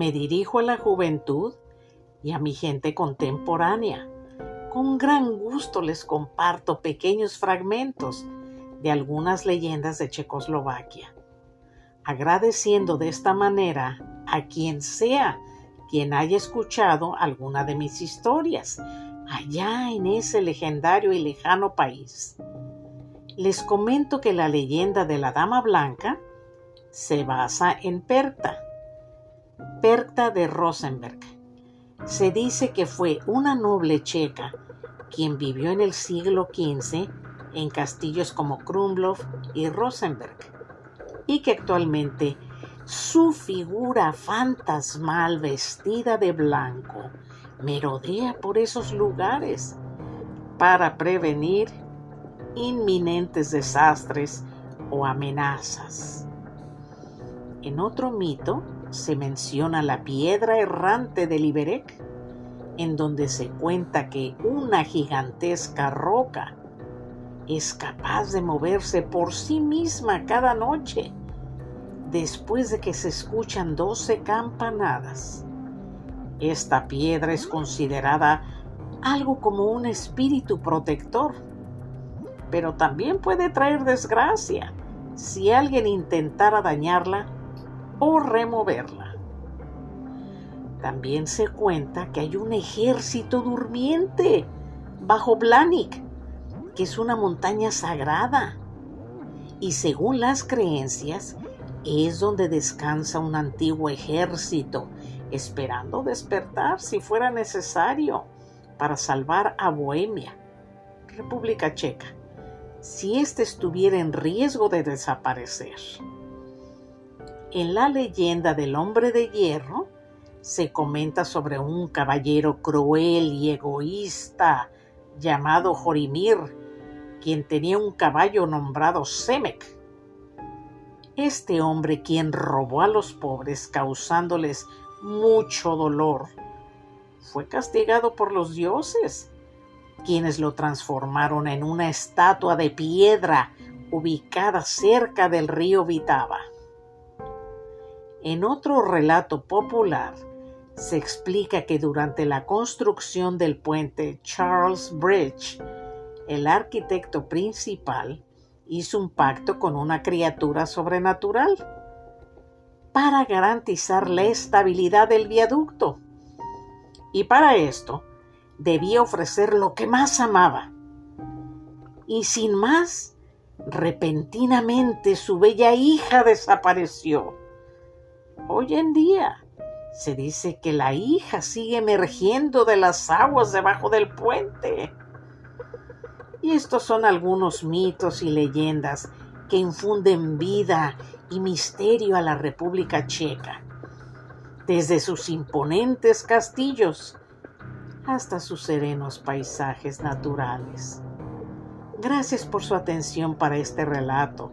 Me dirijo a la juventud y a mi gente contemporánea. Con gran gusto les comparto pequeños fragmentos de algunas leyendas de Checoslovaquia, agradeciendo de esta manera a quien sea quien haya escuchado alguna de mis historias allá en ese legendario y lejano país. Les comento que la leyenda de la Dama Blanca se basa en Perta, Perta de Rosenberg. Se dice que fue una noble checa quien vivió en el siglo XV en castillos como Krumlov y Rosenberg y que actualmente su figura fantasmal vestida de blanco merodea por esos lugares para prevenir inminentes desastres o amenazas. En otro mito se menciona la piedra errante de Liberec, en donde se cuenta que una gigantesca roca es capaz de moverse por sí misma cada noche después de que se escuchan doce campanadas. Esta piedra es considerada algo como un espíritu protector, pero también puede traer desgracia si alguien intentara dañarla o removerla. También se cuenta que hay un ejército durmiente bajo Blanik, que es una montaña sagrada. Y según las creencias, es donde descansa un antiguo ejército, esperando despertar si fuera necesario para salvar a Bohemia, República Checa, si éste estuviera en riesgo de desaparecer. En la leyenda del hombre de hierro se comenta sobre un caballero cruel y egoísta llamado Jorimir, quien tenía un caballo nombrado Semek este hombre quien robó a los pobres causándoles mucho dolor, fue castigado por los dioses, quienes lo transformaron en una estatua de piedra ubicada cerca del río Vitava. En otro relato popular, se explica que durante la construcción del puente Charles Bridge, el arquitecto principal hizo un pacto con una criatura sobrenatural para garantizar la estabilidad del viaducto. Y para esto debía ofrecer lo que más amaba. Y sin más, repentinamente su bella hija desapareció. Hoy en día se dice que la hija sigue emergiendo de las aguas debajo del puente. Y estos son algunos mitos y leyendas que infunden vida y misterio a la República Checa, desde sus imponentes castillos hasta sus serenos paisajes naturales. Gracias por su atención para este relato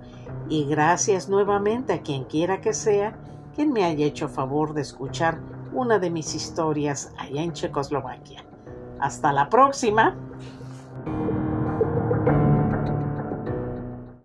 y gracias nuevamente a quien quiera que sea quien me haya hecho favor de escuchar una de mis historias allá en Checoslovaquia. Hasta la próxima.